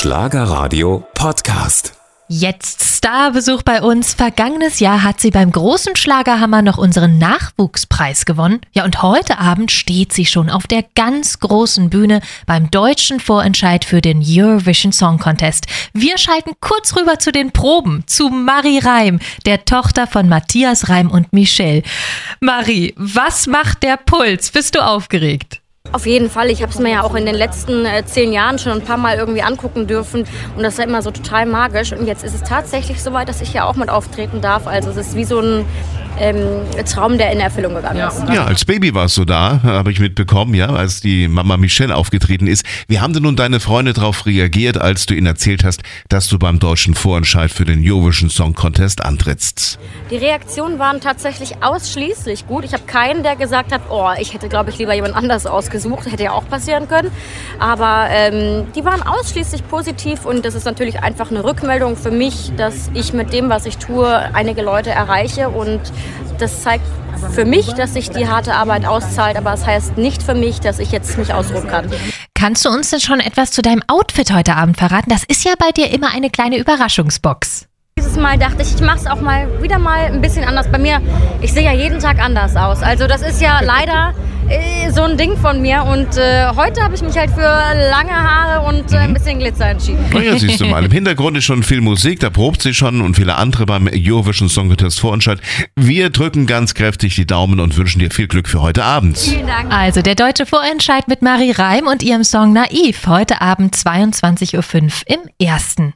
Schlagerradio Podcast. Jetzt Starbesuch bei uns. Vergangenes Jahr hat sie beim großen Schlagerhammer noch unseren Nachwuchspreis gewonnen. Ja, und heute Abend steht sie schon auf der ganz großen Bühne beim deutschen Vorentscheid für den Eurovision Song Contest. Wir schalten kurz rüber zu den Proben, zu Marie Reim, der Tochter von Matthias Reim und Michelle. Marie, was macht der Puls? Bist du aufgeregt? Auf jeden Fall. Ich habe es mir ja auch in den letzten äh, zehn Jahren schon ein paar Mal irgendwie angucken dürfen und das ist ja immer so total magisch. Und jetzt ist es tatsächlich so weit, dass ich ja auch mit auftreten darf. Also es ist wie so ein ähm, Traum, der in Erfüllung gegangen ist. Ja, als Baby warst du da, habe ich mitbekommen, ja, als die Mama Michelle aufgetreten ist. Wie haben denn nun deine Freunde darauf reagiert, als du ihnen erzählt hast, dass du beim deutschen Vorentscheid für den Eurovision Song Contest antrittst? Die Reaktionen waren tatsächlich ausschließlich gut. Ich habe keinen, der gesagt hat, oh, ich hätte, glaube ich, lieber jemand anders ausgesucht. Hätte ja auch passieren können. Aber ähm, die waren ausschließlich positiv und das ist natürlich einfach eine Rückmeldung für mich, dass ich mit dem, was ich tue, einige Leute erreiche und das zeigt für mich, dass sich die harte Arbeit auszahlt, aber es das heißt nicht für mich, dass ich jetzt mich ausruhen kann. Kannst du uns denn schon etwas zu deinem Outfit heute Abend verraten? Das ist ja bei dir immer eine kleine Überraschungsbox. Dieses Mal dachte ich, ich mache es auch mal wieder mal ein bisschen anders. Bei mir, ich sehe ja jeden Tag anders aus. Also das ist ja leider so ein Ding von mir. Und äh, heute habe ich mich halt für lange Haare und äh, ein bisschen Glitzer entschieden. Naja, siehst du mal, im Hintergrund ist schon viel Musik, da probt sie schon und viele andere beim Eurovision Song Contest Vorentscheid. Wir drücken ganz kräftig die Daumen und wünschen dir viel Glück für heute Abend. Vielen Dank. Also der deutsche Vorentscheid mit Marie Reim und ihrem Song Naiv heute Abend 22.05 Uhr im ersten.